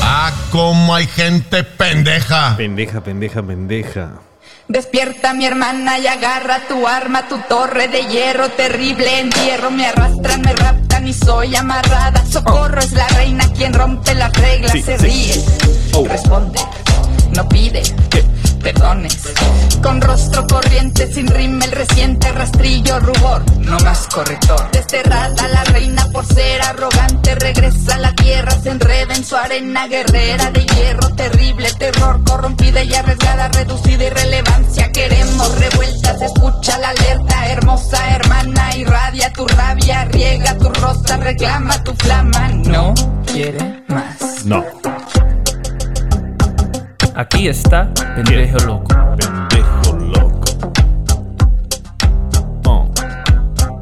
Ah, cómo hay gente pendeja. Pendeja, pendeja, pendeja. Despierta mi hermana y agarra tu arma, tu torre de hierro terrible entierro. Me arrastran, me raptan y soy amarrada. Socorro es la reina quien rompe las reglas, Sí, se sí. ríe, Oh. responde, no pide. Perdones, con rostro corriente, sin rima el reciente rastrillo, rubor, no más corrector. Desterrada la reina por ser arrogante, regresa a la tierra, se enreda en su arena guerrera de hierro, terrible terror, corrompida y arriesgada, reducida irrelevancia. Queremos revueltas, escucha la alerta, hermosa hermana, irradia tu rabia, riega tu rosa, reclama tu flama. No quiere más. No. Aquí está Pendejo Loco. Pendejo loco. Oh.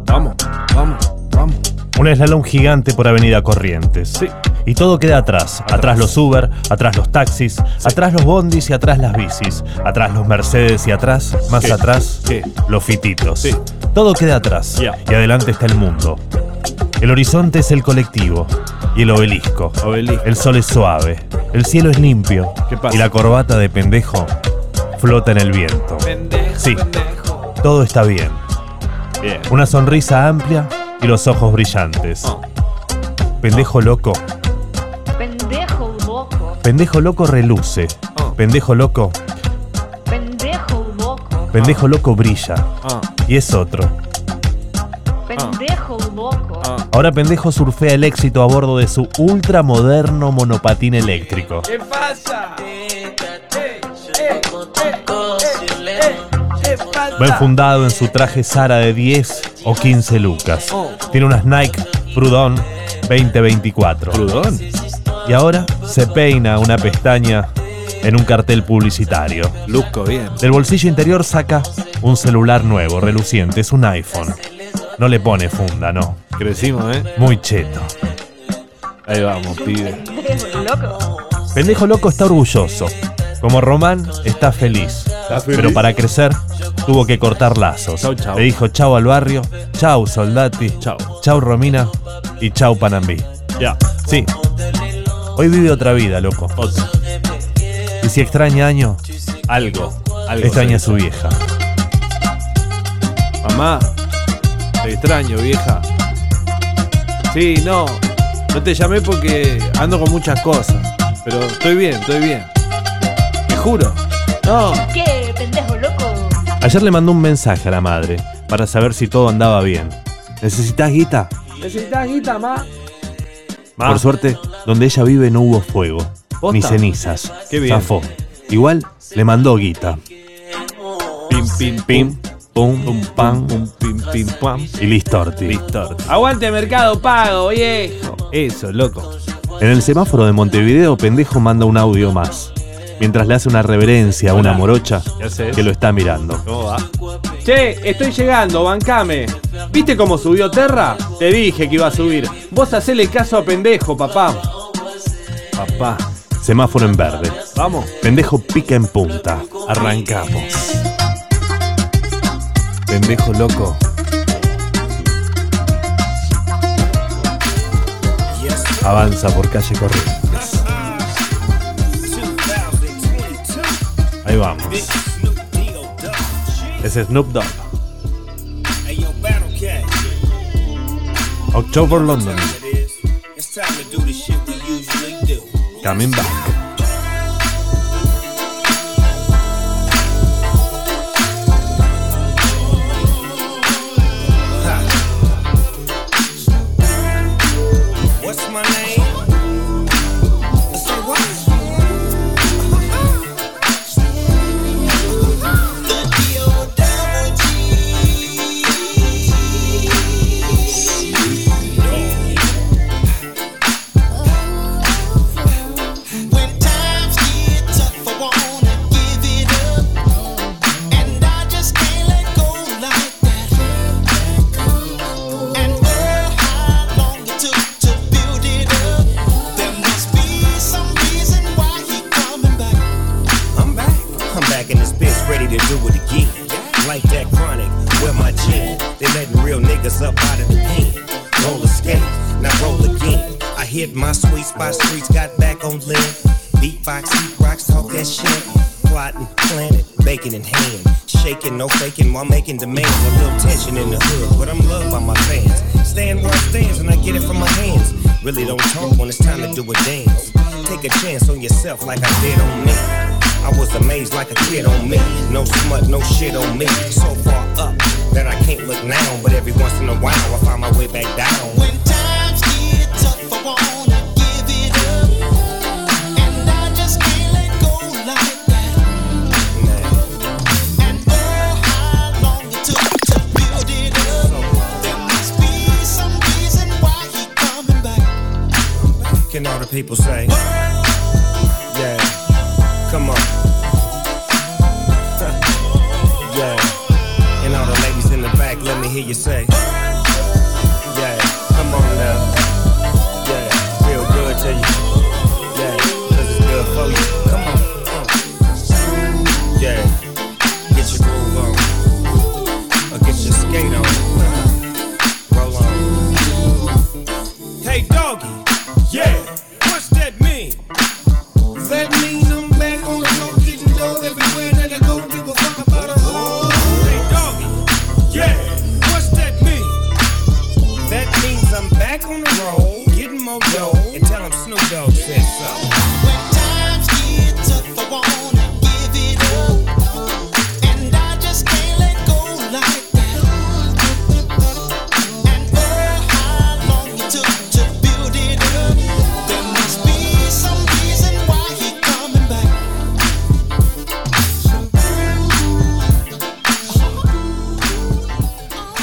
Vamos, vamos, vamos. Un slalom gigante por Avenida Corrientes. Sí. Y todo queda atrás. Atrás los Uber, atrás los taxis, atrás los bondis y atrás las bicis. Atrás los Mercedes y atrás, más ¿Qué? atrás, ¿Qué? los fititos. Sí. Todo queda atrás. Ya. Y adelante está el mundo. El horizonte es el colectivo y el obelisco. Obelisco. El sol es suave. El cielo es limpio. ¿Qué pasa? Y la corbata de pendejo flota en el viento. Pendejo, Sí. pendejo. Todo está bien. Bien. Una sonrisa amplia y los ojos brillantes. Oh. Pendejo loco. Pendejo loco, Pendejo loco reluce. Oh. Pendejo loco. pendejo loco, Pendejo loco brilla. Y es otro. pendejo. Ahora pendejo surfea el éxito a bordo de su ultramoderno monopatín eléctrico. ¿Qué pasa? Va enfundado en su traje Sara de 10 o 15 lucas. Tiene unas Nike Prudon 2024. ¿Prudón? Y ahora se peina una pestaña en un cartel publicitario. Luzco bien. Del bolsillo interior saca un celular nuevo, reluciente, es un iPhone. No le pone funda, no. Crecimos, ¿eh? Muy cheto. Ahí vamos, pibe. pendejo loco, Pendejo loco está orgulloso. Como Román está feliz. feliz? Pero para crecer tuvo que cortar lazos. Chau, chau. Le dijo chau al barrio, chau soldati, Chau. chau Romina y chau Panambí. Ya. Sí. Hoy vive otra vida, loco. Otro. Y si extraña año, Algo. Algo. extraña a su vieja. Mamá. Te extraño, vieja. Sí, no. No te llamé porque ando con muchas cosas. Pero estoy bien, estoy bien. Te juro. No. ¿qué pendejo loco? Ayer le mandó un mensaje a la madre para saber si todo andaba bien. ¿Necesitas guita? ¿Necesitas guita, ma? Por suerte, donde ella vive no hubo fuego, ¿Posta? ni cenizas. Qué bien. Zafó. Igual le mandó guita. Pim, pim, Pim, pum, pum, pam, pum, pim, pim, pam. y listorti. Listo. Aguante Mercado Pago, viejo. Eso, loco. En el semáforo de Montevideo, pendejo manda un audio más. Mientras le hace una reverencia a una Hola. morocha que lo está mirando. ¿Cómo va? Che, estoy llegando, bancame. ¿Viste cómo subió Terra? Te dije que iba a subir. Vos hacele caso a pendejo, papá. Papá. Semáforo en verde. Vamos. Pendejo pica en punta. Arrancamos. Pendejo loco. Avanza por calle Corrientes. Ahí vamos. Es Snoop Dogg. October London. Coming back. Making demands. A little tension in the hood, but I'm loved by my fans. Stand where I stands and I get it from my hands. Really don't talk when it's time to do a dance. Take a chance on yourself like I did on me. I was amazed like a kid on me. No smut, no shit on me. So far up that I can't look now, but every once in a while I find my way back down. People say?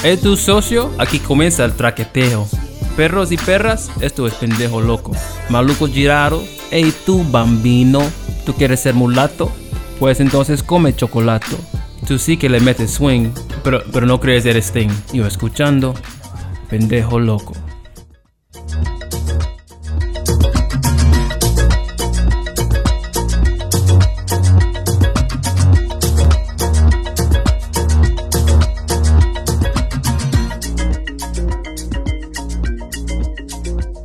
¿Es tu socio? Aquí comienza el traqueteo. Perros y perras, esto es pendejo loco. Maluco girado, hey tú bambino, ¿tú quieres ser mulato? Pues entonces come chocolate. Tú sí que le metes swing, pero, pero no crees eres Sting. Yo escuchando, pendejo loco.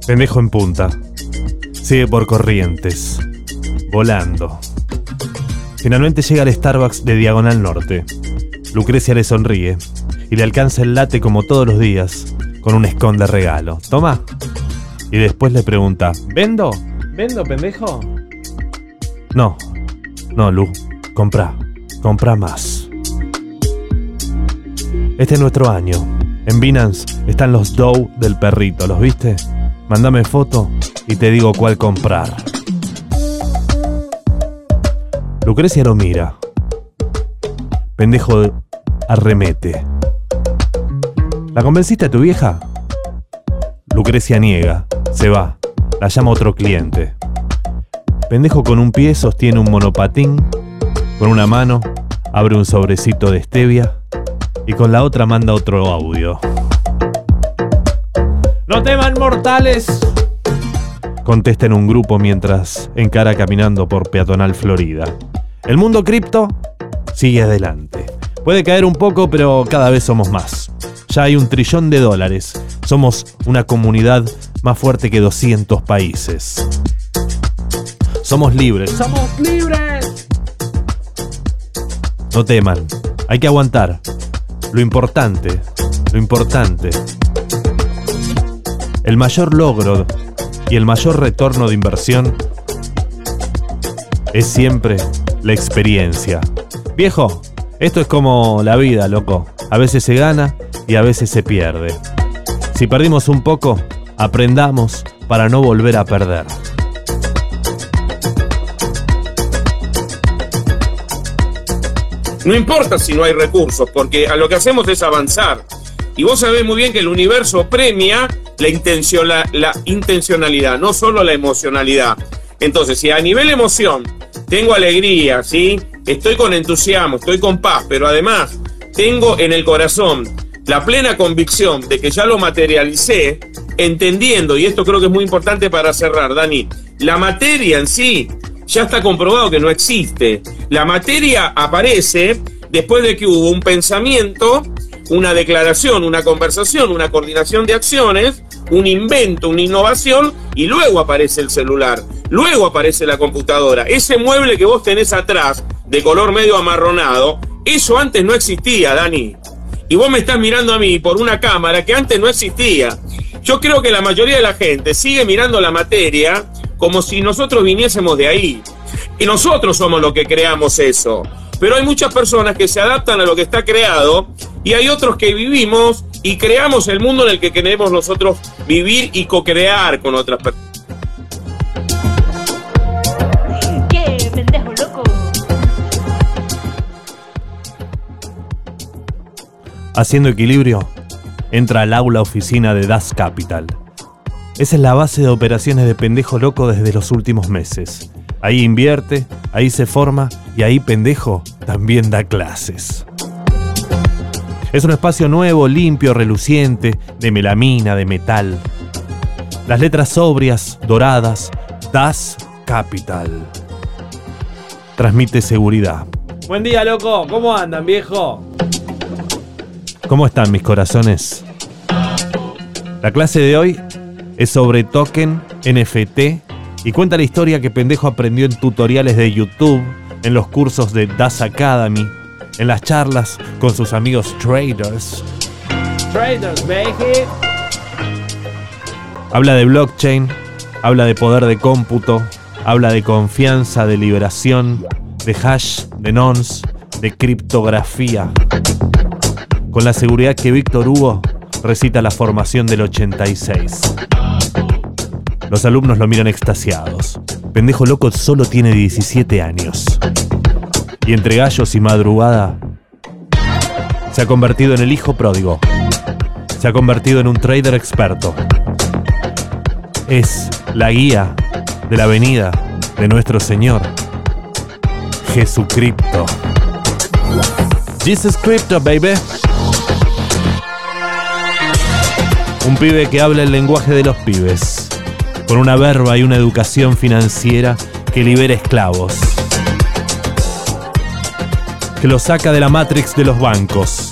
Pendejo en punta. Sigue por corrientes. Volando. Finalmente llega al Starbucks de Diagonal Norte. Lucrecia le sonríe y le alcanza el late como todos los días con un esconde regalo. Toma. Y después le pregunta, ¿vendo? ¿Vendo, pendejo? No. No, Lu. Compra. Compra más. Este es nuestro año. En Binance están los Dow del perrito, ¿los viste? Mándame foto y te digo cuál comprar. Lucrecia lo mira. Pendejo arremete. ¿La convenciste a tu vieja? Lucrecia niega, se va, la llama otro cliente. Pendejo con un pie sostiene un monopatín, con una mano abre un sobrecito de stevia y con la otra manda otro audio. ¡No teman mortales! Contesta en un grupo mientras encara caminando por Peatonal Florida. El mundo cripto sigue adelante. Puede caer un poco, pero cada vez somos más. Ya hay un trillón de dólares. Somos una comunidad más fuerte que 200 países. Somos libres. ¡Somos libres! No teman. Hay que aguantar. Lo importante, lo importante. El mayor logro y el mayor retorno de inversión es siempre la experiencia. Viejo, esto es como la vida, loco. A veces se gana y a veces se pierde. Si perdimos un poco, aprendamos para no volver a perder. No importa si no hay recursos, porque a lo que hacemos es avanzar. Y vos sabés muy bien que el universo premia la, intención, la, la intencionalidad, no solo la emocionalidad. Entonces, si a nivel emoción tengo alegría, ¿sí? estoy con entusiasmo, estoy con paz, pero además tengo en el corazón la plena convicción de que ya lo materialicé, entendiendo, y esto creo que es muy importante para cerrar, Dani, la materia en sí ya está comprobado que no existe. La materia aparece después de que hubo un pensamiento una declaración, una conversación, una coordinación de acciones, un invento, una innovación, y luego aparece el celular, luego aparece la computadora. Ese mueble que vos tenés atrás, de color medio amarronado, eso antes no existía, Dani. Y vos me estás mirando a mí por una cámara que antes no existía. Yo creo que la mayoría de la gente sigue mirando la materia como si nosotros viniésemos de ahí. Y nosotros somos los que creamos eso. Pero hay muchas personas que se adaptan a lo que está creado y hay otros que vivimos y creamos el mundo en el que queremos nosotros vivir y co-crear con otras personas. ¿Qué pendejo loco? Haciendo equilibrio, entra al aula oficina de Das Capital. Esa es la base de operaciones de Pendejo Loco desde los últimos meses. Ahí invierte, ahí se forma y ahí Pendejo también da clases. Es un espacio nuevo, limpio, reluciente, de melamina, de metal. Las letras sobrias, doradas, Das Capital. Transmite seguridad. Buen día, loco. ¿Cómo andan, viejo? ¿Cómo están mis corazones? La clase de hoy es sobre token, NFT y cuenta la historia que pendejo aprendió en tutoriales de YouTube, en los cursos de Das Academy, en las charlas con sus amigos traders. Traders, baby. Habla de blockchain, habla de poder de cómputo, habla de confianza, de liberación, de hash, de nonce, de criptografía. Con la seguridad que Víctor Hugo recita la formación del 86. Los alumnos lo miran extasiados. Pendejo loco solo tiene 17 años. Y entre gallos y madrugada, se ha convertido en el hijo pródigo. Se ha convertido en un trader experto. Es la guía de la venida de nuestro Señor Jesucristo. Jesus Crypto, baby. Un pibe que habla el lenguaje de los pibes, con una verba y una educación financiera que libera esclavos, que lo saca de la matrix de los bancos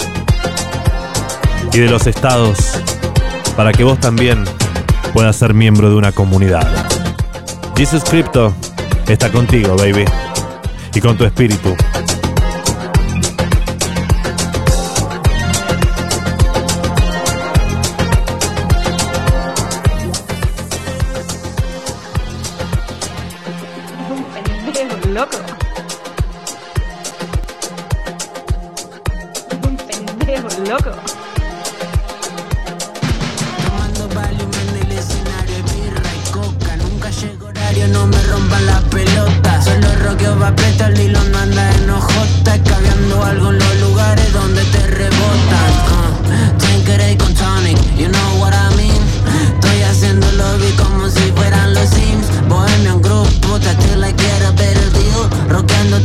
y de los estados para que vos también puedas ser miembro de una comunidad. Jesus Crypto está contigo, baby, y con tu espíritu. Loco. Un pendejo loco. Tomando Valium en el escenario, birra y coca. Nunca llega horario, no me rompan la pelota. Solo roqueo va preto, el hilo no anda en ojota. Caviando algo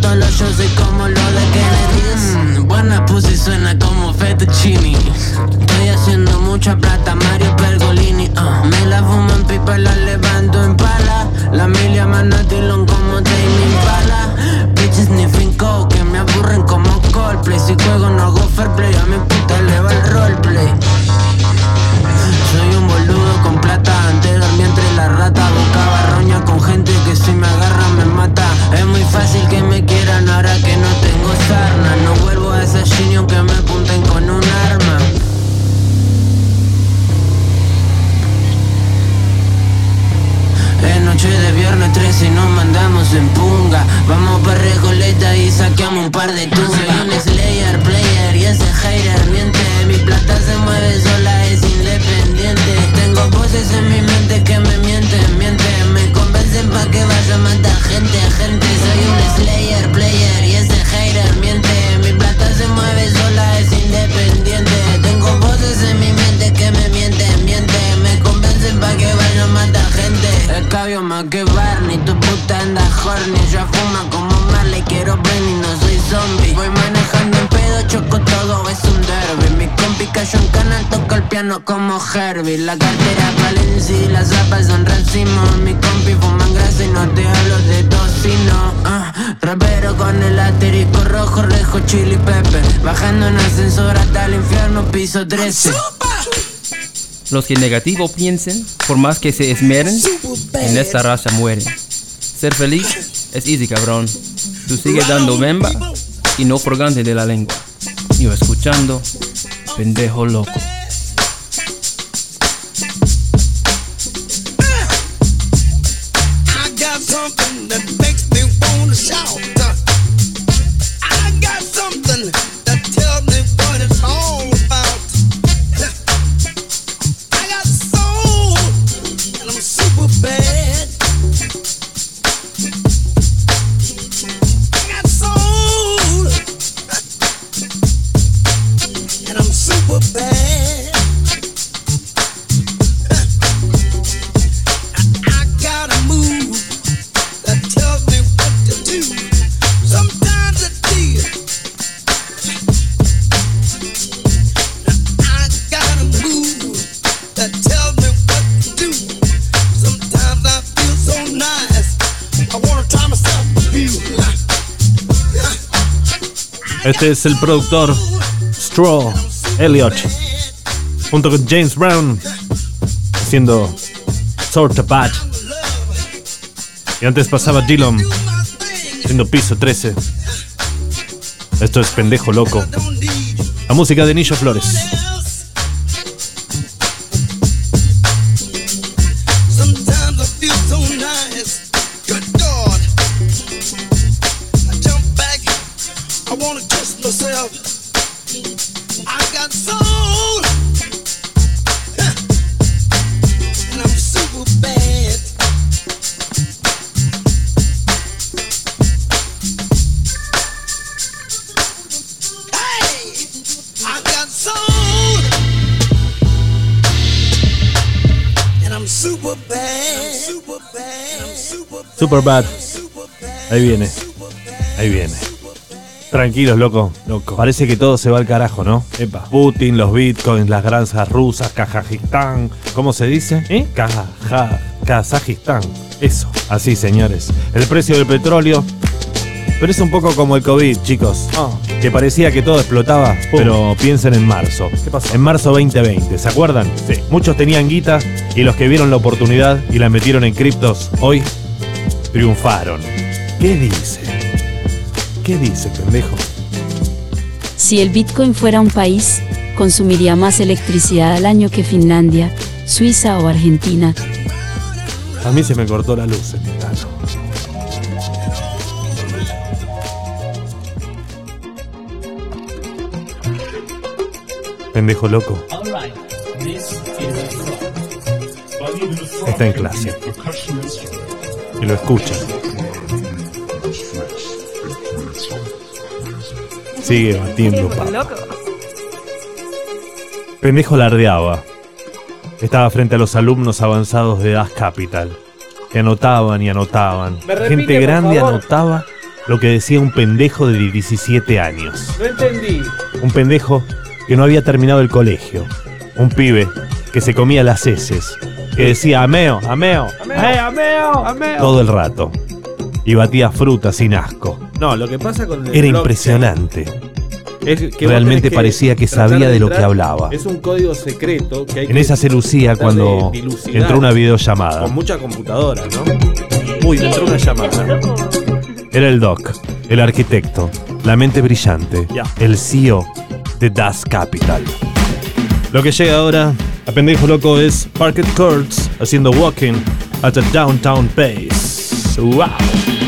todos los shows, soy como lo de Kennedy. Mm, buena pussy suena como fettuccini. Estoy haciendo mucha plata, Mario Pergolini. ah. Me la fumo en pipa y la levanto en pala. La milia manatilón como Tame Impala. Bitches sniffing coke que me aburren como Coldplay. Si juego no hago fair play, a mi puta le va el roleplay. Soy un boludo con plata antes dormí entre la rata Buscaba roña con gente que si Es muy fácil que me quieran ahora que no tengo sarna. No vuelvo a esa shiny aunque me apunten con un arma. Es noche de viernes 13 y nos mandamos en punga. Vamos pa' Recoleta y saqueamos un par de tungas Soy un slayer, player y ese hater miente. Mi plata se mueve sola, es independiente. Tengo voces en mi mente que me mienten, mienten. Me pa' que vaya a matar gente, gente. Soy un slayer, player y ese hater miente. Mi plata se mueve sola, es independiente. Tengo voces en mi mente que me mienten, mienten. Me convencen pa' que vaya a matar gente Escabio más que Barney, tu puta anda horny. Yo fuma como Marley, quiero Benny, no soy zombie Voy manejando en pedo, choco todo, es un derby Mi compi cayó en canal, toca el piano como Herbie La cartera Valencia y las zapas son racimos Mi compi fuman grasa y no te hablo de tocino ah, Rapero con el asterisco rojo, rejo, chili pepper. Bajando en ascensor hasta el infierno, piso 13. Los que negativo piensen, por más que se esmeren, en esta raza mueren. Ser feliz es easy, cabrón. Tú sigues dando bemba y no furgante de la lengua. Yo escuchando, pendejo loco. Es el productor Straw Elliott, junto con James Brown, haciendo Sorta Bad. Y antes pasaba Dillon, haciendo piso 13. Esto es pendejo loco. La música de Nillo Flores. Super bad. Ahí viene. Ahí viene. Tranquilos, loco. Loco. Parece que todo se va al carajo, ¿no? Epa. Putin, los bitcoins, las granjas rusas, Kazajistán. ¿Cómo se dice? ¿Eh? Kaja, Kazajistán. Eso. Así, señores. El precio del petróleo. Pero es un poco como el COVID, chicos. Que parecía que todo explotaba, pero piensen en marzo. ¿Qué pasó? En marzo 2020, ¿se acuerdan? Sí. Muchos tenían guita y los que vieron la oportunidad y la metieron en criptos, hoy triunfaron. ¿Qué dice? ¿Qué dice, pendejo? Si el Bitcoin fuera un país, consumiría más electricidad al año que Finlandia, Suiza o Argentina. A mí se me cortó la luz en Pendejo loco. Está en clase. Y lo escucha. Sigue batiendo Pendejo lardeaba. Estaba frente a los alumnos avanzados de Das Capital, que anotaban y anotaban. ¿Me repite, Gente grande anotaba lo que decía un pendejo de 17 años. No entendí. Un pendejo que no había terminado el colegio. Un pibe que se comía las heces. Que decía ameo, ameo, ¡Eh, ameo! ¡Ameo! todo el rato. Y batía fruta sin asco. No, lo que pasa con el Era blockchain impresionante. es que vos Realmente parecía que sabía de lo que hablaba. Es un código secreto que hay En que esa se lucía cuando entró una videollamada. Con mucha computadora, ¿no? Uy, entró una llamada. Era el Doc, el arquitecto, la mente brillante, el CEO de Das Capital. Lo que llega ahora a pendejo loco es Parket Courts haciendo walking at a downtown pace. ¡Wow!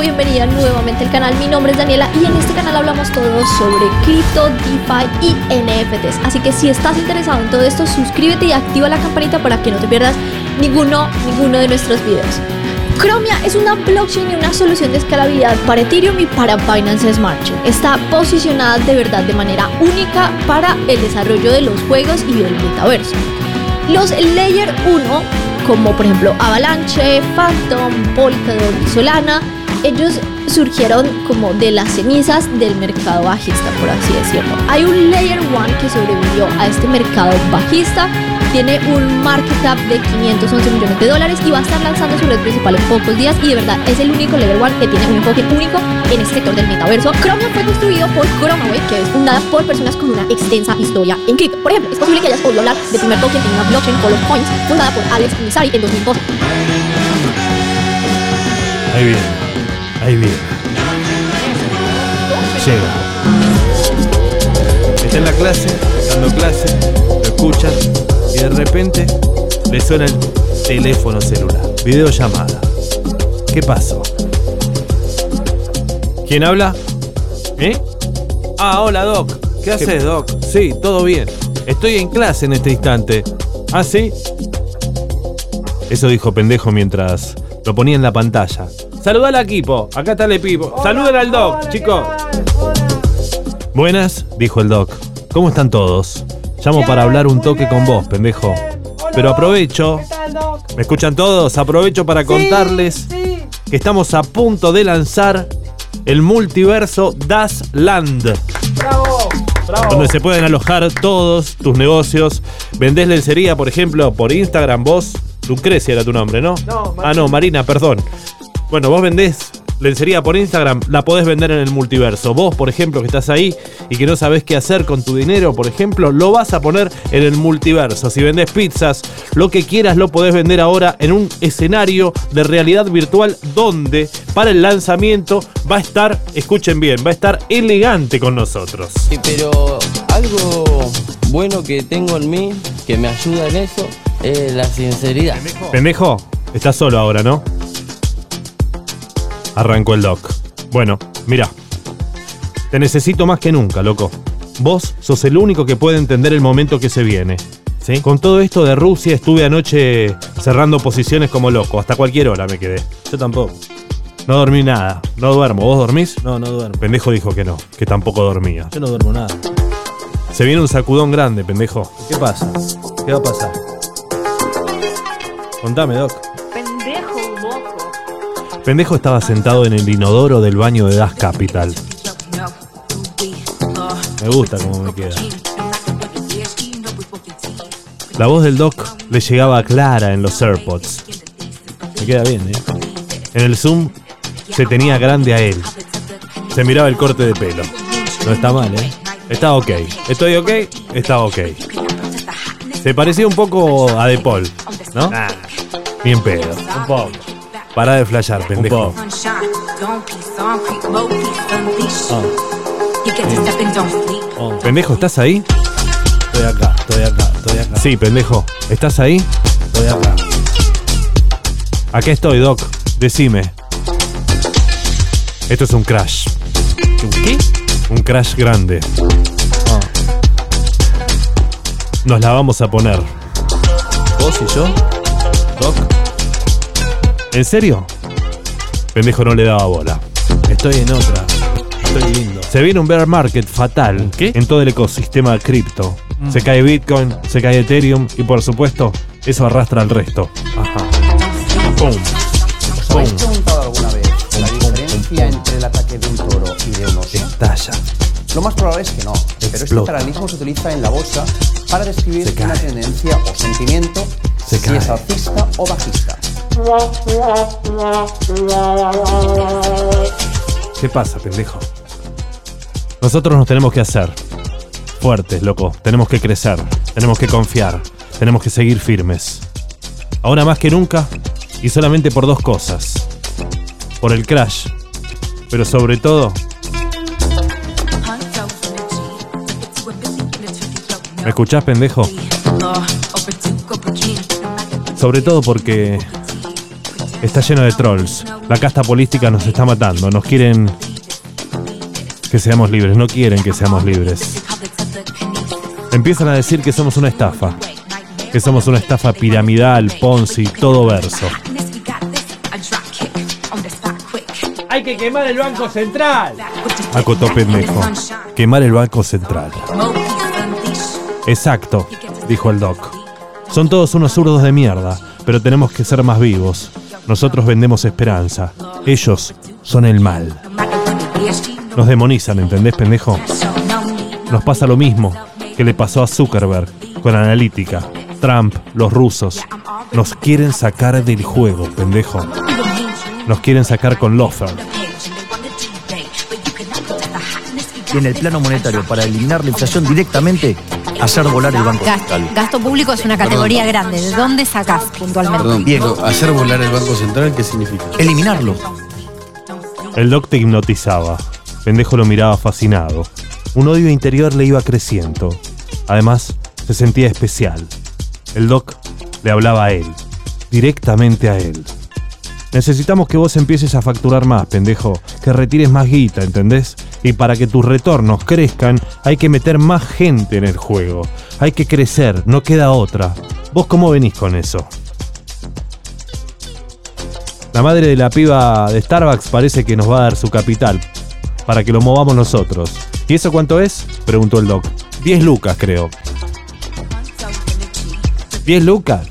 Bienvenida nuevamente al canal. Mi nombre es Daniela y en este canal hablamos todo sobre cripto, DeFi y NFTs. Así que si estás interesado en todo esto, suscríbete y activa la campanita para que no te pierdas ninguno, ninguno de nuestros videos. Chromia es una blockchain y una solución de escalabilidad para Ethereum y para Binance Smart Chain. Está posicionada de verdad de manera única para el desarrollo de los juegos y del metaverso. Los Layer 1, como por ejemplo Avalanche, Phantom, Polkadot y Solana, ellos surgieron como de las cenizas del mercado bajista, por así decirlo. Hay un Layer 1 que sobrevivió a este mercado bajista, tiene un market cap de 511 millones de dólares y va a estar lanzando su red principal en pocos días y de verdad es el único Layer 1 que tiene un enfoque único en este sector del metaverso. Chromia fue construido por ChromaWay, que es fundada por personas con una extensa historia en cripto. Por ejemplo, es posible que hayas oído hablar del primer token en una blockchain Color Coins, fundada por Alex Misari en 2012. Ahí viene, ahí viene. Llega. Está en la clase, dando clase, lo escuchan y de repente le suena el teléfono celular. Videollamada. ¿Qué pasó? ¿Quién habla? ¿Eh? Ah, hola Doc. ¿Qué haces, Doc? Sí, todo bien. Estoy en clase en este instante. ¿Ah, sí? Eso dijo pendejo mientras lo ponía en la pantalla. Saluda al equipo. Acá está el equipo. Saluden al Doc, chicos. Buenas, dijo el Doc. ¿Cómo están todos? Llamo para hablar un toque con vos, pendejo. Pero aprovecho. ¿Me escuchan todos? Aprovecho para contarles que estamos a punto de lanzar el multiverso Das Land. Donde se pueden alojar todos tus negocios. Vendés lencería, por ejemplo, por Instagram, vos. Lucrecia era tu nombre, ¿no? ah, no, Marina, perdón. Bueno, vos vendés lencería por Instagram, la podés vender en el multiverso. Vos, por ejemplo, que estás ahí y que no sabés qué hacer con tu dinero, por ejemplo, lo vas a poner en el multiverso. Si vendés pizzas, lo que quieras lo podés vender ahora en un escenario de realidad virtual donde para el lanzamiento va a estar, escuchen bien, va a estar elegante con nosotros. Sí, pero algo bueno que tengo en mí, que me ayuda en eso, es la sinceridad. Pendejo, estás solo ahora, ¿no? Arrancó el doc. Bueno, mira. Te necesito más que nunca, loco. Vos sos el único que puede entender el momento que se viene. ¿Sí? Con todo esto de Rusia estuve anoche cerrando posiciones como loco. Hasta cualquier hora me quedé. Yo tampoco. No dormí nada. No duermo. ¿Vos dormís? No, no duermo. Pendejo dijo que no, que tampoco dormía. Yo no duermo nada. Se viene un sacudón grande, pendejo. ¿Qué pasa? ¿Qué va a pasar? Contame, Doc. Pendejo estaba sentado en el inodoro del baño de Das Capital. Me gusta cómo me queda. La voz del Doc le llegaba clara en los AirPods. Me queda bien, ¿eh? En el Zoom se tenía grande a él. Se miraba el corte de pelo. No está mal, ¿eh? Estaba ok. ¿Estoy ok? Estaba ok. Se parecía un poco a De Paul, ¿no? Bien pedo. Un poco. Para de flashear, pendejo. poco. Oh. Pendejo, ¿estás ahí? Estoy acá, estoy acá, estoy acá. Sí, pendejo. ¿Estás ahí? Estoy acá. Acá estoy, Doc. Decime. Esto es un crash. ¿Un qué? Un crash grande. Ah. Nos la vamos a poner. ¿Vos y yo? Doc, ¿En serio? Pendejo no le daba bola. estoy en otra. Estoy lindo. Se viene un bear market fatal ¿Qué? en todo el ecosistema cripto. Mm. Se cae Bitcoin, se cae Ethereum y por supuesto eso arrastra al resto. Ajá. ¡Pum! ¿Os habéis preguntado alguna vez la diferencia entre el ataque de un toro y de un oso? Estalla. Lo más probable es que no, pero este Explota. paralelismo se utiliza en la bolsa para describir una tendencia o sentimiento, Se si cae. es alcista o bajista. ¿Qué pasa, pendejo? Nosotros nos tenemos que hacer fuertes, loco. Tenemos que crecer. Tenemos que confiar. Tenemos que seguir firmes. Ahora más que nunca y solamente por dos cosas. Por el crash. Pero sobre todo... ¿Me escuchás, pendejo? Sobre todo porque está lleno de trolls. La casta política nos está matando. Nos quieren que seamos libres. No quieren que seamos libres. Empiezan a decir que somos una estafa. Que somos una estafa piramidal, Ponzi, todo verso. Hay que quemar el Banco Central. Acotó pendejo. Quemar el Banco Central. Exacto, dijo el Doc. Son todos unos zurdos de mierda, pero tenemos que ser más vivos. Nosotros vendemos esperanza. Ellos son el mal. Nos demonizan, ¿entendés, pendejo? Nos pasa lo mismo que le pasó a Zuckerberg con Analítica, Trump, los rusos. Nos quieren sacar del juego, pendejo. Nos quieren sacar con Lofer. Y en el plano monetario, para eliminar la inflación directamente, hacer volar el Banco Gasto, Central. gasto público es una categoría grande. ¿De dónde sacás puntualmente? Perdón, Bien. hacer volar el Banco Central, ¿qué significa? Eliminarlo. El Doc te hipnotizaba. Pendejo lo miraba fascinado. Un odio interior le iba creciendo. Además, se sentía especial. El Doc le hablaba a él. Directamente a él. Necesitamos que vos empieces a facturar más, pendejo. Que retires más guita, ¿entendés? Y para que tus retornos crezcan, hay que meter más gente en el juego. Hay que crecer, no queda otra. ¿Vos cómo venís con eso? La madre de la piba de Starbucks parece que nos va a dar su capital para que lo movamos nosotros. ¿Y eso cuánto es? Preguntó el doc. 10 lucas, creo. ¿10 lucas?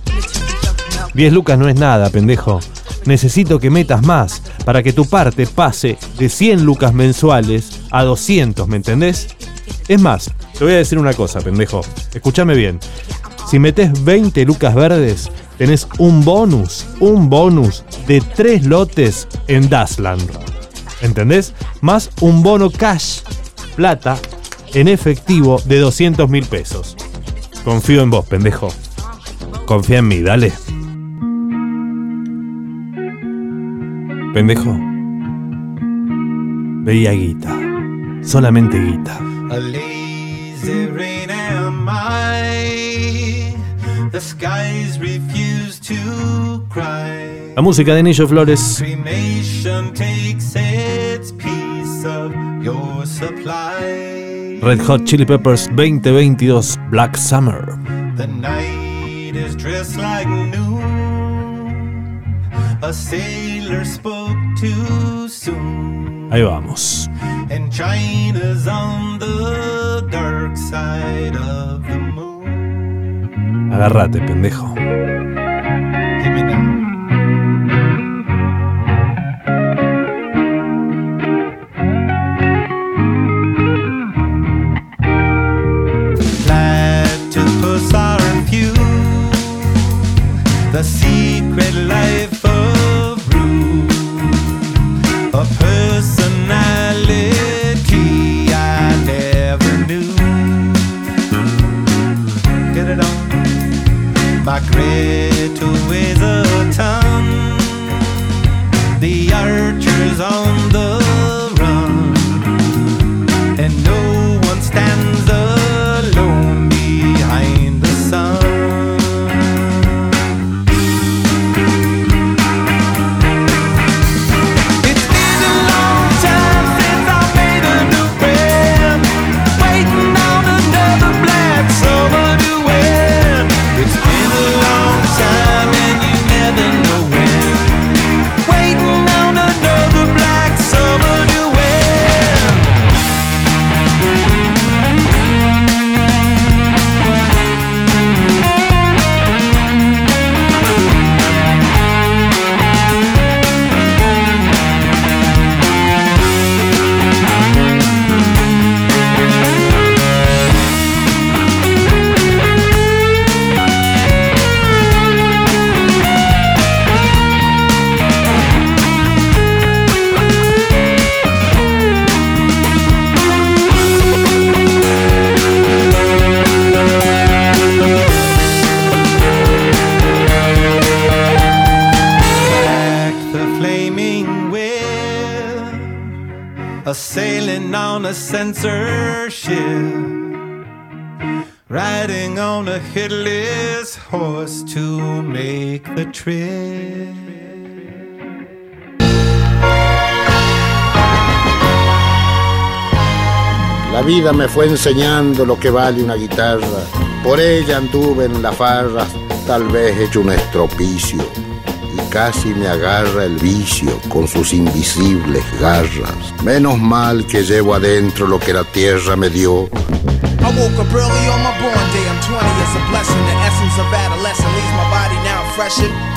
10 lucas no es nada, pendejo. Necesito que metas más para que tu parte pase de 100 lucas mensuales a 200, ¿me entendés? Es más, te voy a decir una cosa, pendejo. Escúchame bien. Si metes 20 lucas verdes, tenés un bonus, un bonus de 3 lotes en Dasland. ¿Entendés? Más un bono cash, plata, en efectivo de 200 mil pesos. Confío en vos, pendejo. Confía en mí, dale. Pendejo. Veía guita. Solamente guita. A lazy rain am I. The skies refuse to cry. La música de Nillo Flores. Cremation takes its piece of your supply. Red Hot Chili Peppers 2022 Black Summer. The night is dressed like noon. A sailor spoke too soon. Ahí vamos. And China's on the dark side of the moon. Agárrate, pendejo. Censorship, riding on a headless horse to make the trip. La vida me fue enseñando lo que vale una guitarra. Por ella anduve en la farra, tal vez hecho un estropicio. Y casi me agarra el vicio con sus invisibles garras. Menos mal que llevo adentro lo que la tierra me dio. I woke up early on my born day. I'm 20, it's a blessing. The essence of adolescence leaves my body now freshened.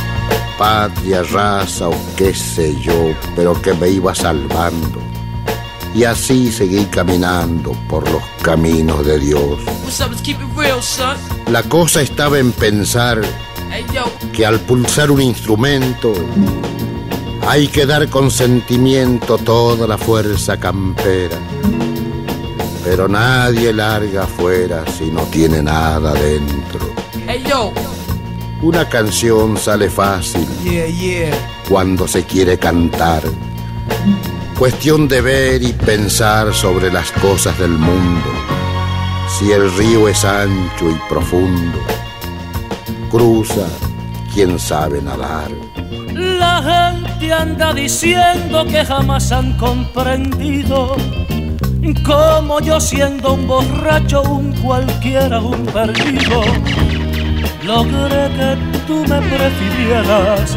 patria, raza o qué sé yo, pero que me iba salvando. Y así seguí caminando por los caminos de Dios. What's up? Let's keep it real, son. La cosa estaba en pensar. Que al pulsar un instrumento hay que dar con sentimiento toda la fuerza campera. Pero nadie larga afuera si no tiene nada dentro. Una canción sale fácil cuando se quiere cantar. Cuestión de ver y pensar sobre las cosas del mundo. Si el río es ancho y profundo, cruza quien sabe nadar. La gente anda diciendo que jamás han comprendido cómo yo siendo un borracho, un cualquiera, un perdido, logré que tú me prefirieras,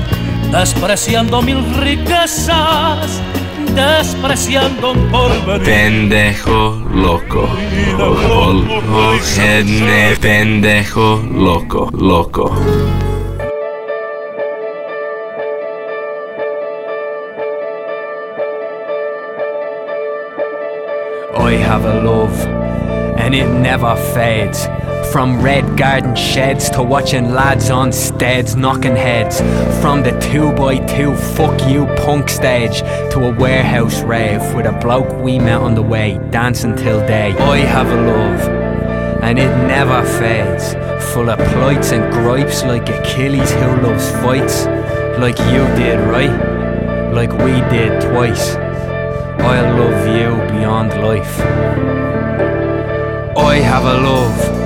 despreciando mil riquezas, despreciando un porvenir. Pendejo loco. Ojene pendejo loco. Loco. I have a love, and it never fades. From red garden sheds to watching lads on steads knocking heads. From the 2x2 fuck you punk stage to a warehouse rave with a bloke we met on the way, dancing till day. I have a love, and it never fades. Full of plights and gripes like Achilles who loves fights. Like you did, right? Like we did twice. I love you beyond life. I have a love,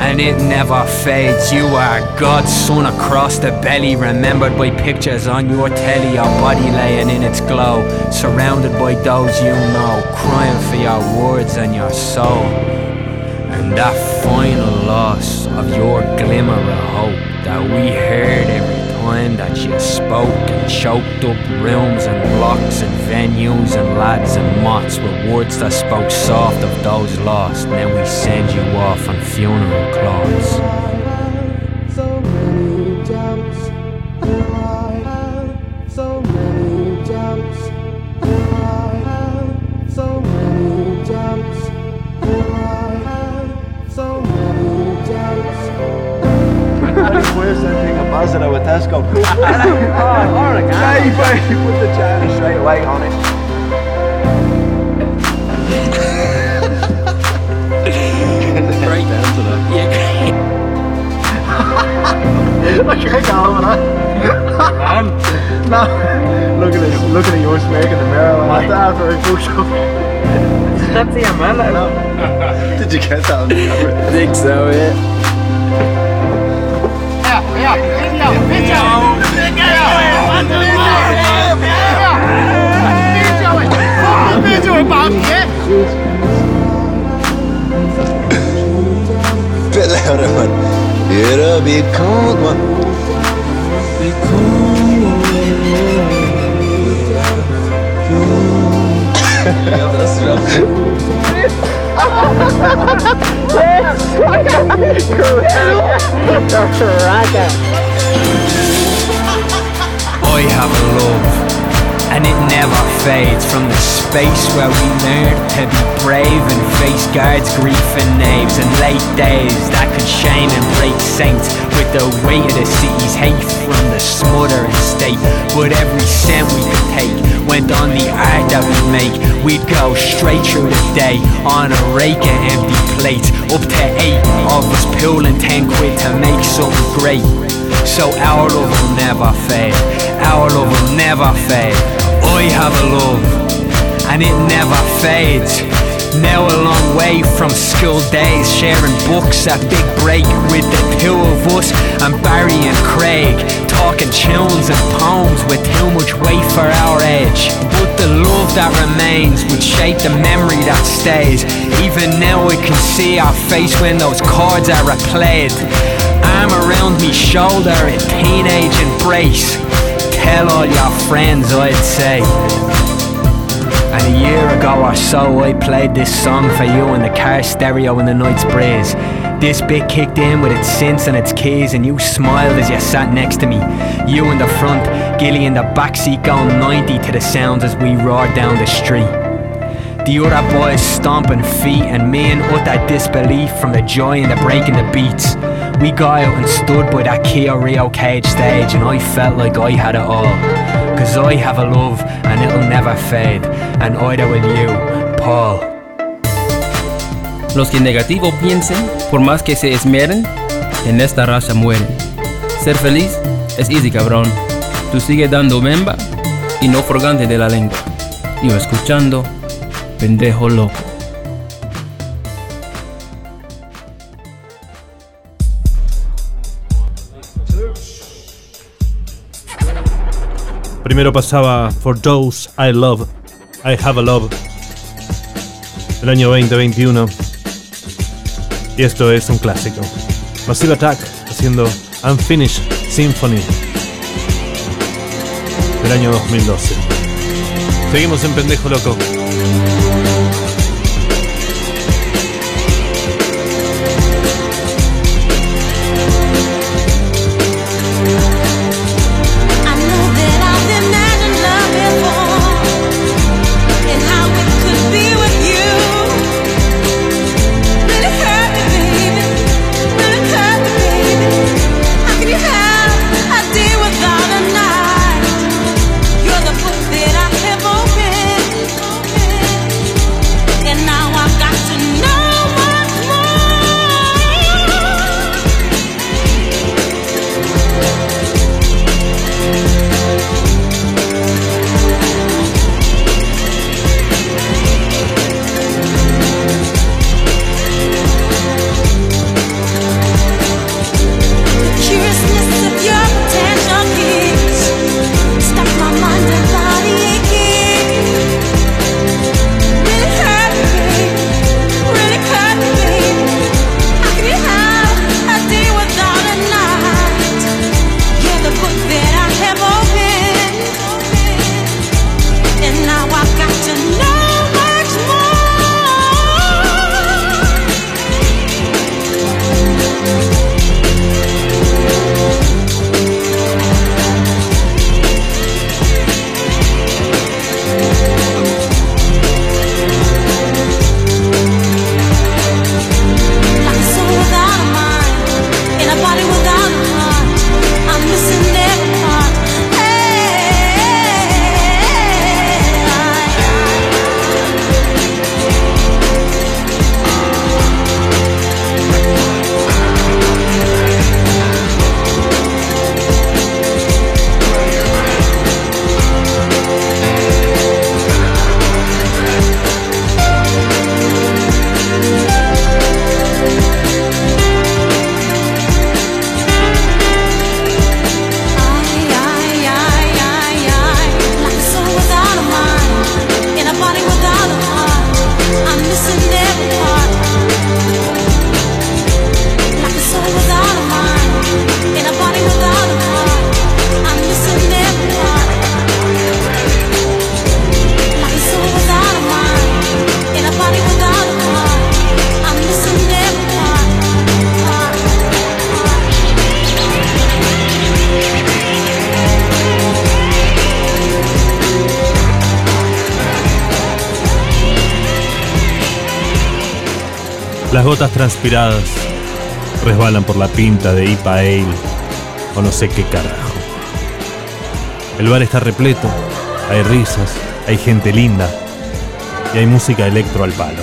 and it never fades. You are God's son across the belly, remembered by pictures on your telly, your body laying in its glow, surrounded by those you know, crying for your words and your soul. And that final loss of your glimmer of hope that we heard time that you spoke and choked up rooms and blocks and venues and lads and mots with words that spoke soft of those lost. Then we send you off on funeral clothes. Thing of buzz at our Tesco. oh, Oregon. Yeah, you put, you put the china straight away on it. Right down to that. I can't go on that. Man. No. Look at this. Look at your snake in the mirror. I have to after I push up. That's the man. No. Did you get that on the camera? I think so, Yeah. yeah. Bit louder, man. It'll be cold, man. Be cold. That's I have a love, and it never fades from the space where we learned to be brave and face guards, grief and knaves, and late days that could shame and break saints with the weight of the city's hate from the smothering state. But every cent we could take went on the art that we'd make. We'd go straight through the day on a rake of empty plates, up to eight of us pulling ten quid to make something great. So our love will never fade. Our love will never fade. I have a love, and it never fades. Now a long way from school days, sharing books at Big Break with the two of us and Barry and Craig, talking tunes and poems with too much weight for our age. But the love that remains would shape the memory that stays. Even now we can see our face when those chords are replayed. Arm around me shoulder in teenage embrace. Tell all your friends, I'd say. And a year ago or so, I played this song for you in the car stereo in the night's breeze. This bit kicked in with its synths and its keys, and you smiled as you sat next to me. You in the front, Gilly in the backseat going 90 to the sounds as we roared down the street. The other boys stomping feet, and me in utter disbelief from the joy and the breaking the beats. We got out and stood by that Kia Rio cage stage, and I felt like I had it all. Cause I have a love, and it'll never fade, and either will you, Paul. Los que negativo piensen, por más que se esmeren, en esta raza mueren. Ser feliz es easy, cabrón. Tú sigue dando memba y no frogante de la lengua. Yo escuchando, pendejo loco. Primero pasaba For Those I Love, I Have a Love, el año 2021. Y esto es un clásico. Massive Attack haciendo Unfinished Symphony del año 2012. Seguimos en Pendejo Loco. Transpiradas resbalan por la pinta de IPA Ale o no sé qué carajo. El bar está repleto, hay risas, hay gente linda y hay música electro al palo.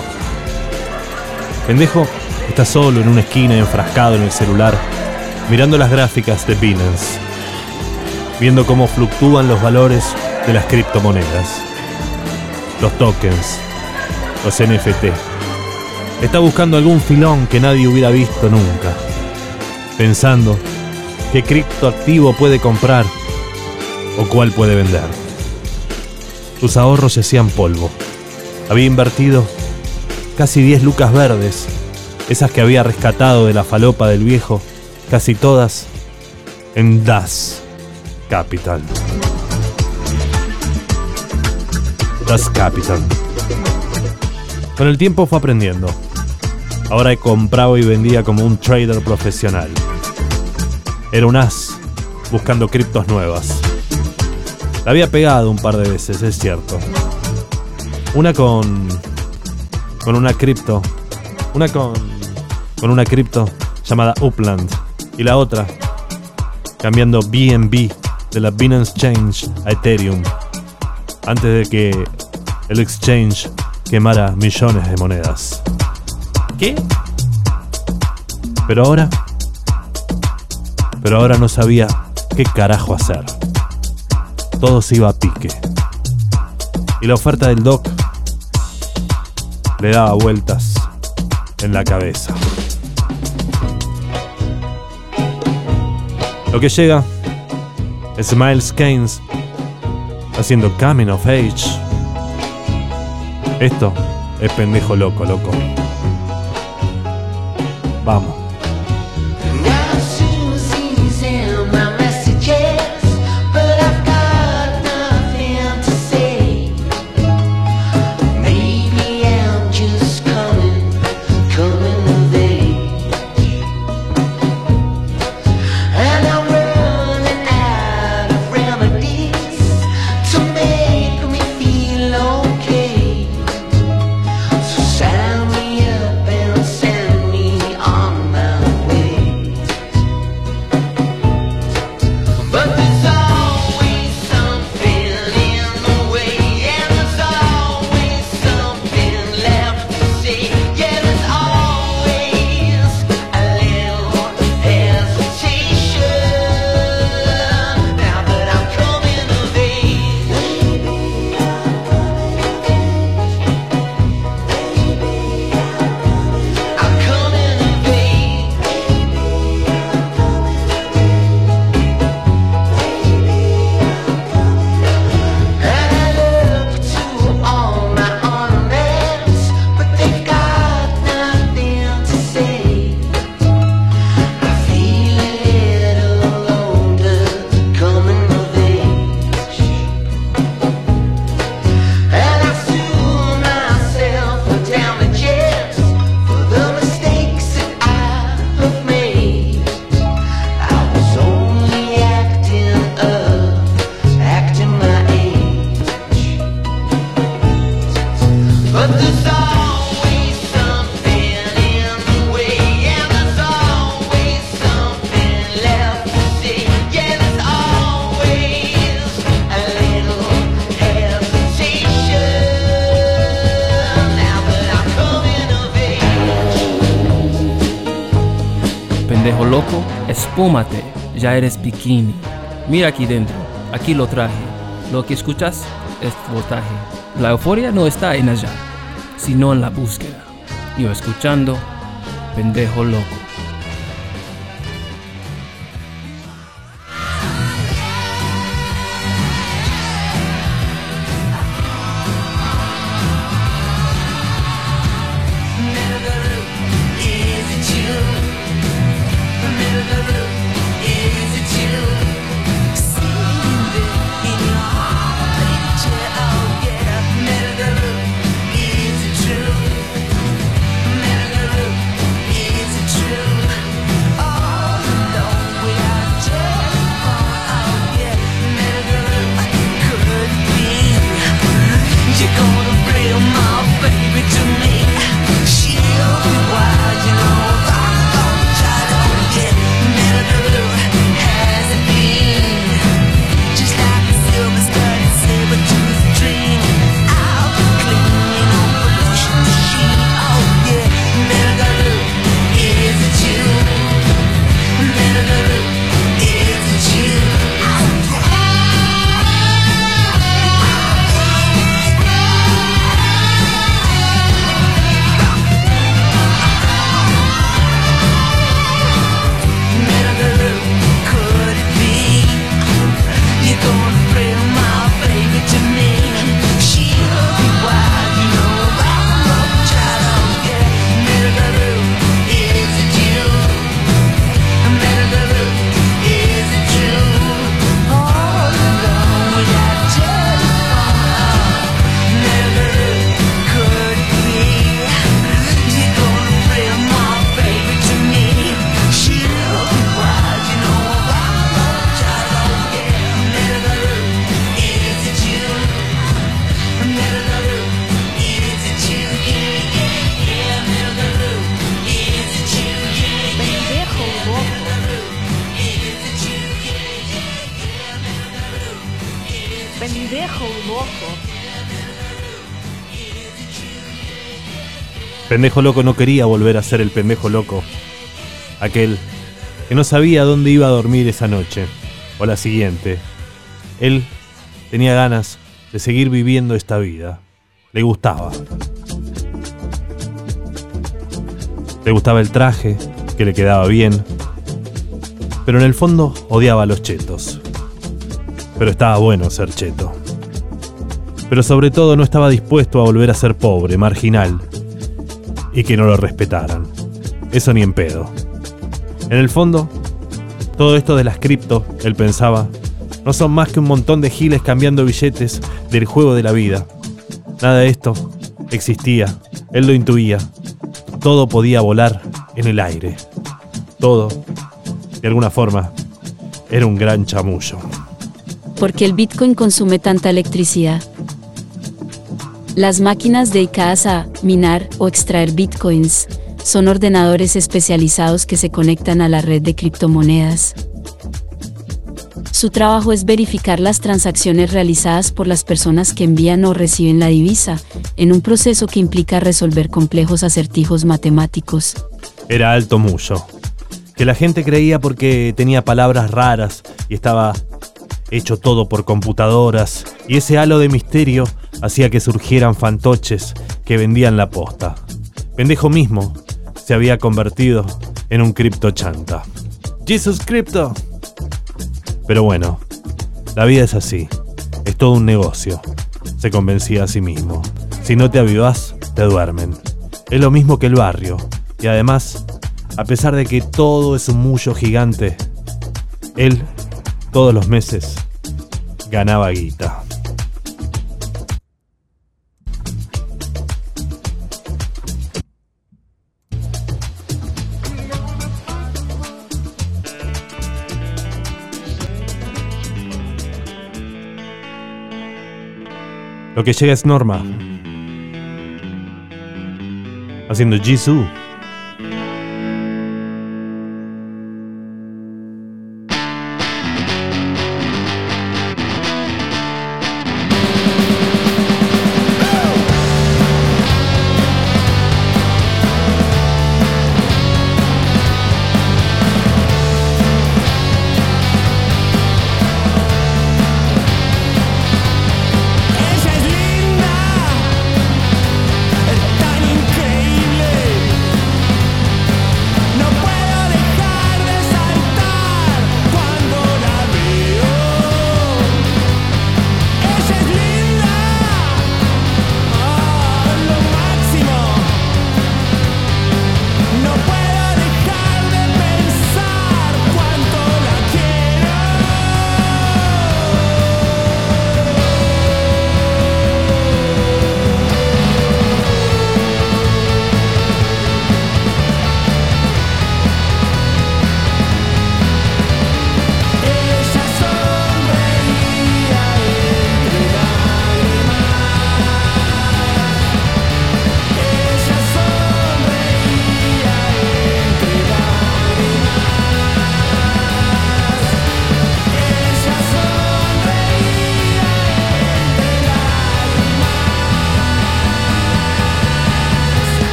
Pendejo está solo en una esquina enfrascado en el celular, mirando las gráficas de Binance, viendo cómo fluctúan los valores de las criptomonedas, los tokens, los NFT. Está buscando algún filón que nadie hubiera visto nunca, pensando qué criptoactivo puede comprar o cuál puede vender. Sus ahorros se hacían polvo. Había invertido casi 10 lucas verdes, esas que había rescatado de la falopa del viejo, casi todas en Das Capital. Das Capital. Con el tiempo fue aprendiendo. Ahora compraba y vendía como un trader profesional. Era un as buscando criptos nuevas. La había pegado un par de veces, es cierto. Una con. con una cripto. Una con. con una cripto llamada Upland. Y la otra cambiando BNB de la Binance Change a Ethereum. Antes de que el exchange quemara millones de monedas. ¿Qué? Pero ahora. Pero ahora no sabía qué carajo hacer. Todo se iba a pique. Y la oferta del doc le daba vueltas en la cabeza. Lo que llega es Miles Keynes haciendo Coming of Age. Esto es pendejo loco, loco. Vamos. Eres bikini. Mira aquí dentro, aquí lo traje. Lo que escuchas es voltaje. La euforia no está en allá, sino en la búsqueda. Yo escuchando, pendejo loco. Pendejo loco no quería volver a ser el pendejo loco. Aquel que no sabía dónde iba a dormir esa noche o la siguiente. Él tenía ganas de seguir viviendo esta vida. Le gustaba. Le gustaba el traje, que le quedaba bien. Pero en el fondo odiaba a los chetos. Pero estaba bueno ser cheto. Pero sobre todo no estaba dispuesto a volver a ser pobre, marginal, y que no lo respetaran. Eso ni en pedo. En el fondo, todo esto de las cripto, él pensaba, no son más que un montón de giles cambiando billetes del juego de la vida. Nada de esto existía, él lo intuía. Todo podía volar en el aire. Todo, de alguna forma, era un gran chamullo. porque el Bitcoin consume tanta electricidad. Las máquinas dedicadas a minar o extraer Bitcoins son ordenadores especializados que se conectan a la red de criptomonedas. Su trabajo es verificar las transacciones realizadas por las personas que envían o reciben la divisa, en un proceso que implica resolver complejos acertijos matemáticos. Era alto mucho. Que la gente creía porque tenía palabras raras y estaba hecho todo por computadoras, y ese halo de misterio hacía que surgieran fantoches que vendían la posta. Pendejo mismo se había convertido en un cripto chanta. Jesus Crypto. Pero bueno, la vida es así. Es todo un negocio. Se convencía a sí mismo. Si no te avivás, te duermen. Es lo mismo que el barrio. Y además, a pesar de que todo es un mullo gigante, él, todos los meses, ganaba guita. Lo que llega es Norma. Haciendo Jisoo.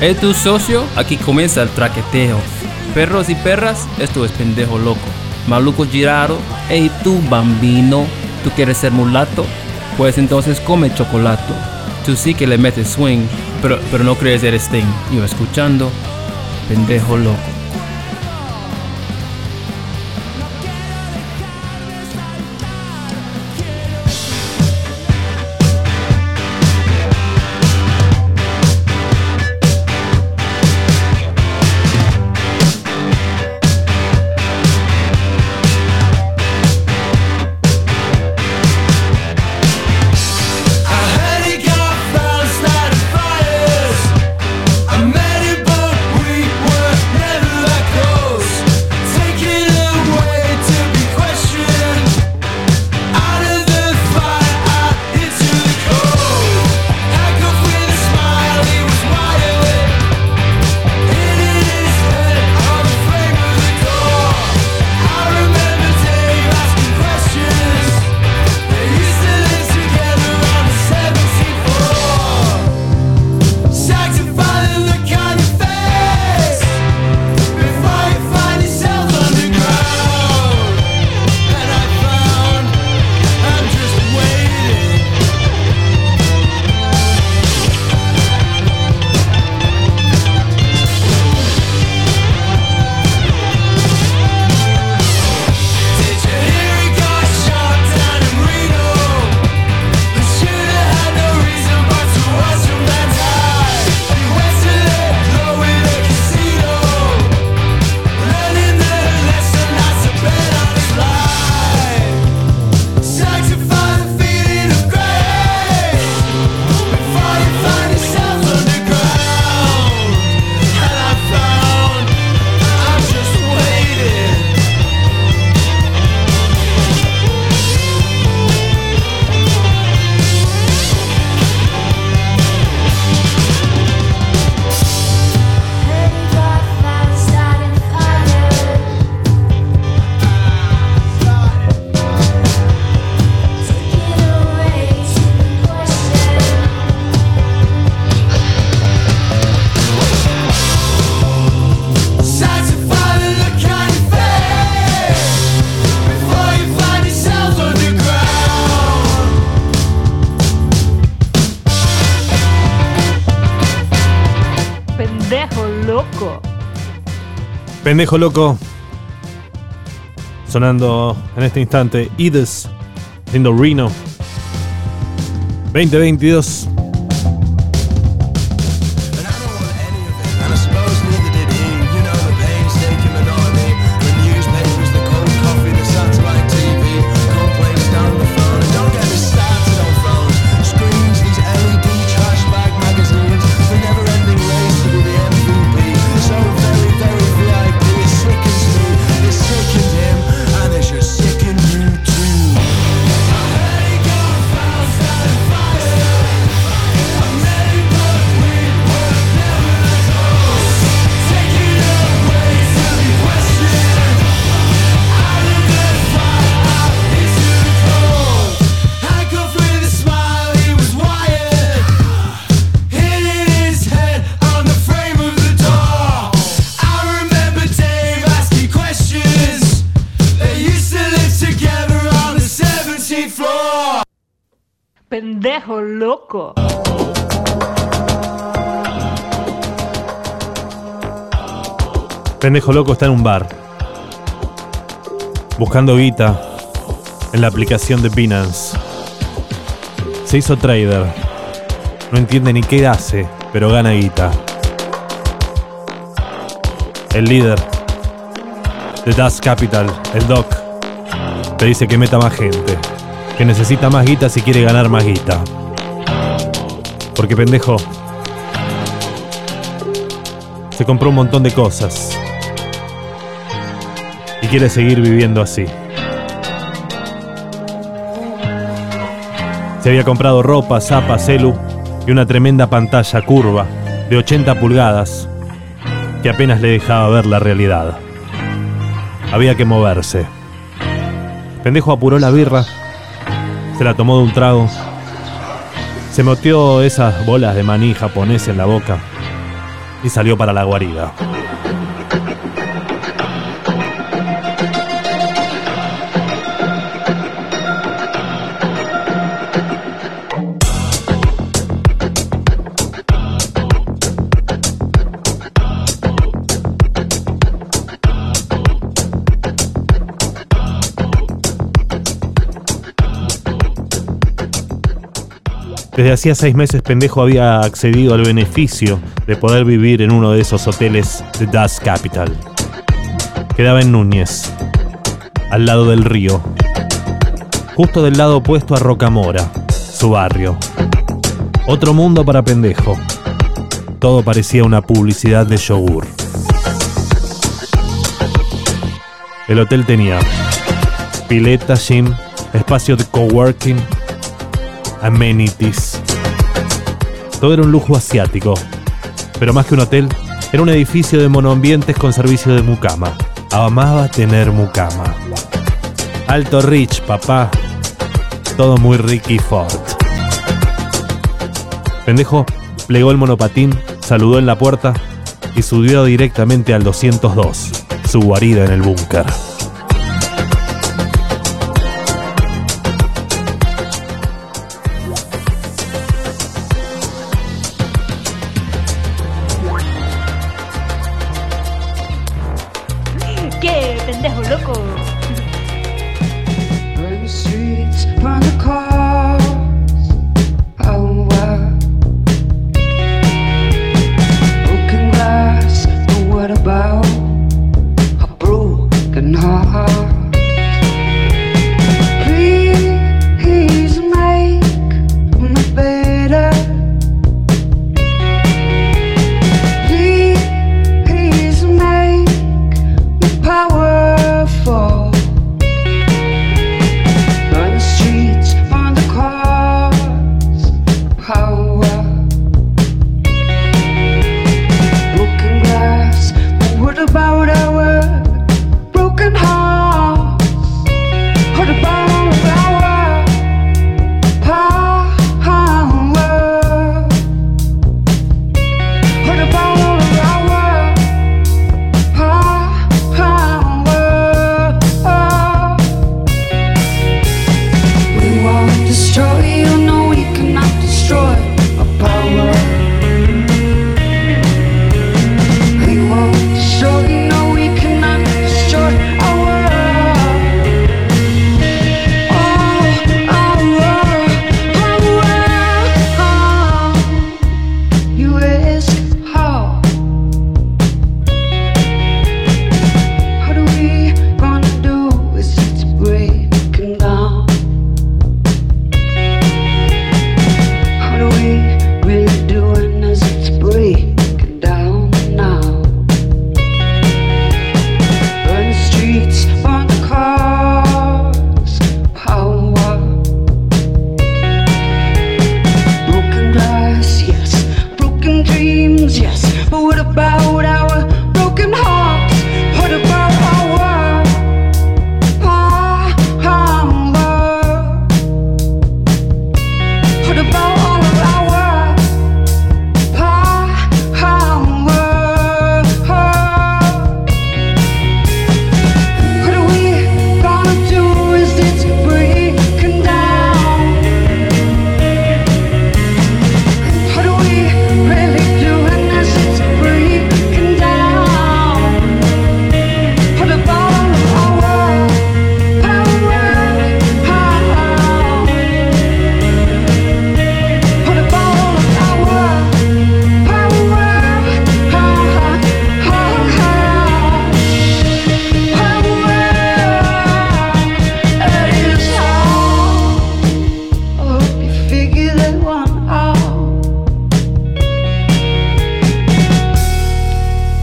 ¿Es tu socio? Aquí comienza el traqueteo. Perros y perras, esto es pendejo loco. Maluco girado, hey tú bambino, ¿tú quieres ser mulato? Pues entonces come chocolato. Tú sí que le metes swing, pero, pero no crees eres Sting. Yo escuchando, pendejo loco. Pendejo loco. Sonando en este instante Ides Lindo Reno 2022. Pendejo loco está en un bar. Buscando guita en la aplicación de Binance. Se hizo trader. No entiende ni qué hace, pero gana guita. El líder de Das Capital, el Doc, te dice que meta más gente. Que necesita más guita si quiere ganar más guita. Porque pendejo. Se compró un montón de cosas. Y quiere seguir viviendo así. Se había comprado ropa, zapa, celu y una tremenda pantalla curva de 80 pulgadas que apenas le dejaba ver la realidad. Había que moverse. Pendejo apuró la birra, se la tomó de un trago, se metió esas bolas de maní japonés en la boca y salió para la guarida. Desde hacía seis meses pendejo había accedido al beneficio de poder vivir en uno de esos hoteles de Das Capital. Quedaba en Núñez, al lado del río, justo del lado opuesto a Rocamora, su barrio. Otro mundo para pendejo. Todo parecía una publicidad de yogur. El hotel tenía pileta, gym, espacio de coworking, amenities. Todo era un lujo asiático. Pero más que un hotel, era un edificio de monoambientes con servicio de mucama. Amaba tener mucama. Alto Rich, papá. Todo muy Ricky Ford. Pendejo plegó el monopatín, saludó en la puerta y subió directamente al 202, su guarida en el búnker.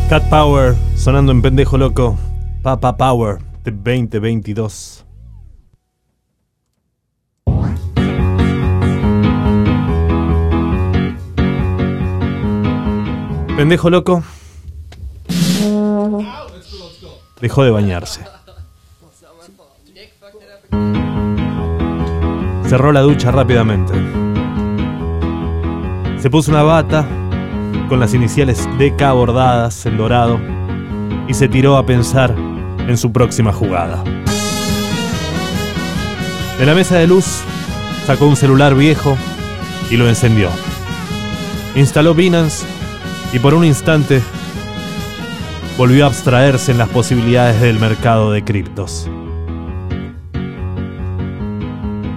Power sonando en pendejo loco. Papa Power de 2022. Pendejo loco dejó de bañarse. Cerró la ducha rápidamente. Se puso una bata con las iniciales DK bordadas en dorado y se tiró a pensar en su próxima jugada. De la mesa de luz sacó un celular viejo y lo encendió. Instaló Binance y por un instante volvió a abstraerse en las posibilidades del mercado de criptos.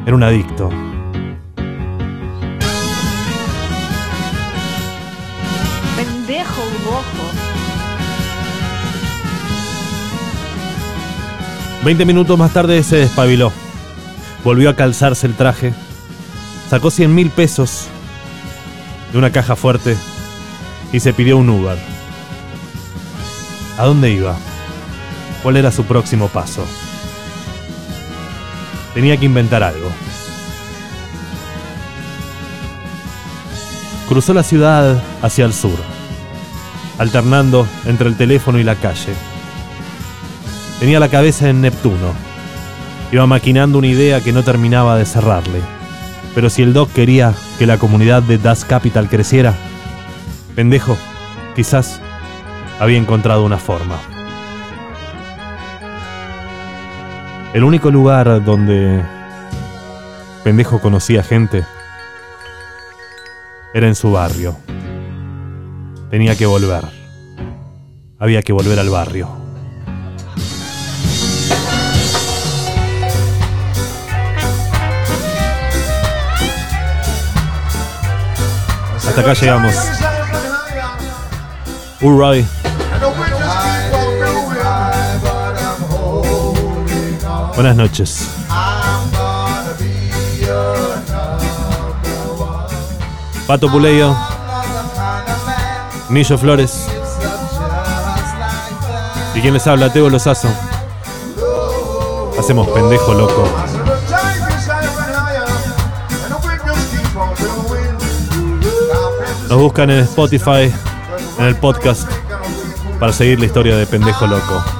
Era un adicto. 20 minutos más tarde se despabiló. Volvió a calzarse el traje. Sacó 100 mil pesos de una caja fuerte y se pidió un Uber. ¿A dónde iba? ¿Cuál era su próximo paso? Tenía que inventar algo. Cruzó la ciudad hacia el sur, alternando entre el teléfono y la calle. Tenía la cabeza en Neptuno. Iba maquinando una idea que no terminaba de cerrarle. Pero si el Doc quería que la comunidad de Das Capital creciera, pendejo, quizás había encontrado una forma. El único lugar donde pendejo conocía gente era en su barrio. Tenía que volver. Había que volver al barrio. Acá llegamos. Alright. Buenas noches. Pato Puleyo. Nillo Flores. ¿Y quién les habla? Teo Lozazo. Hacemos pendejo loco. Nos buscan en Spotify, en el podcast, para seguir la historia de pendejo loco.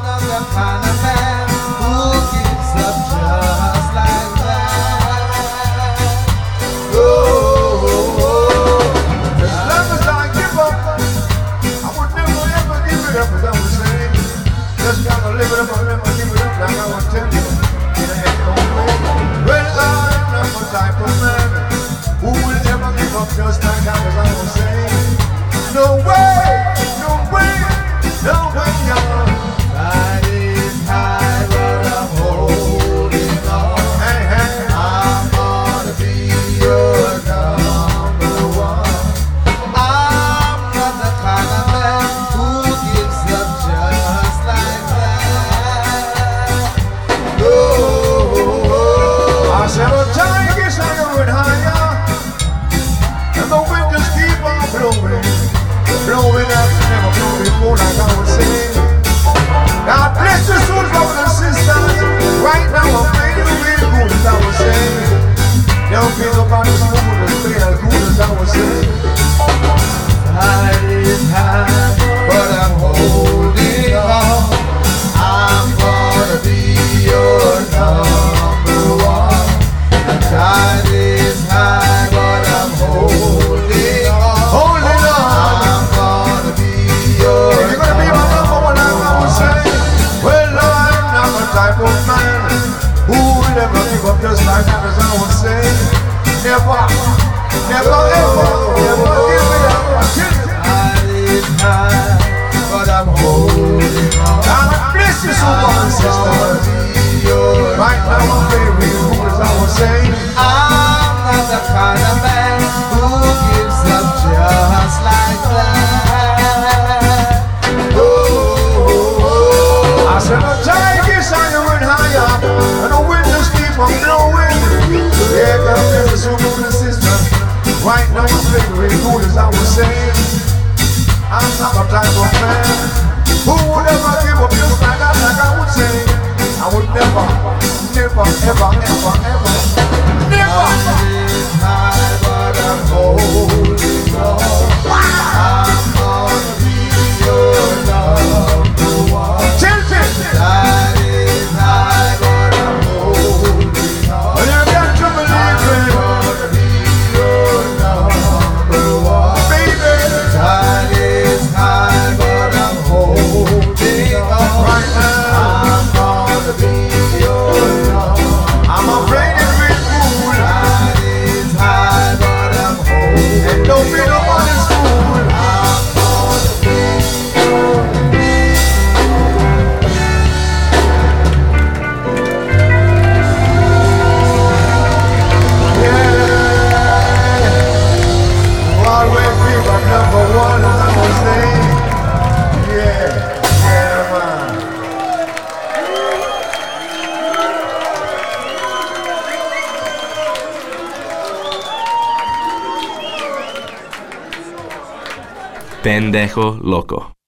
I'm not the kind of man who gives up just like that. Oh. I said, I take this on the higher, and the wind just keeps on blowing. Yeah, girl, this moving sister. Right now, I'm figuring who is I was saying. I'm not the type of man who would ever give up just like that, like I would say. I will never, never, ever, ever, ever, never. High, but I'm I'm gonna be your love. pendejo loco.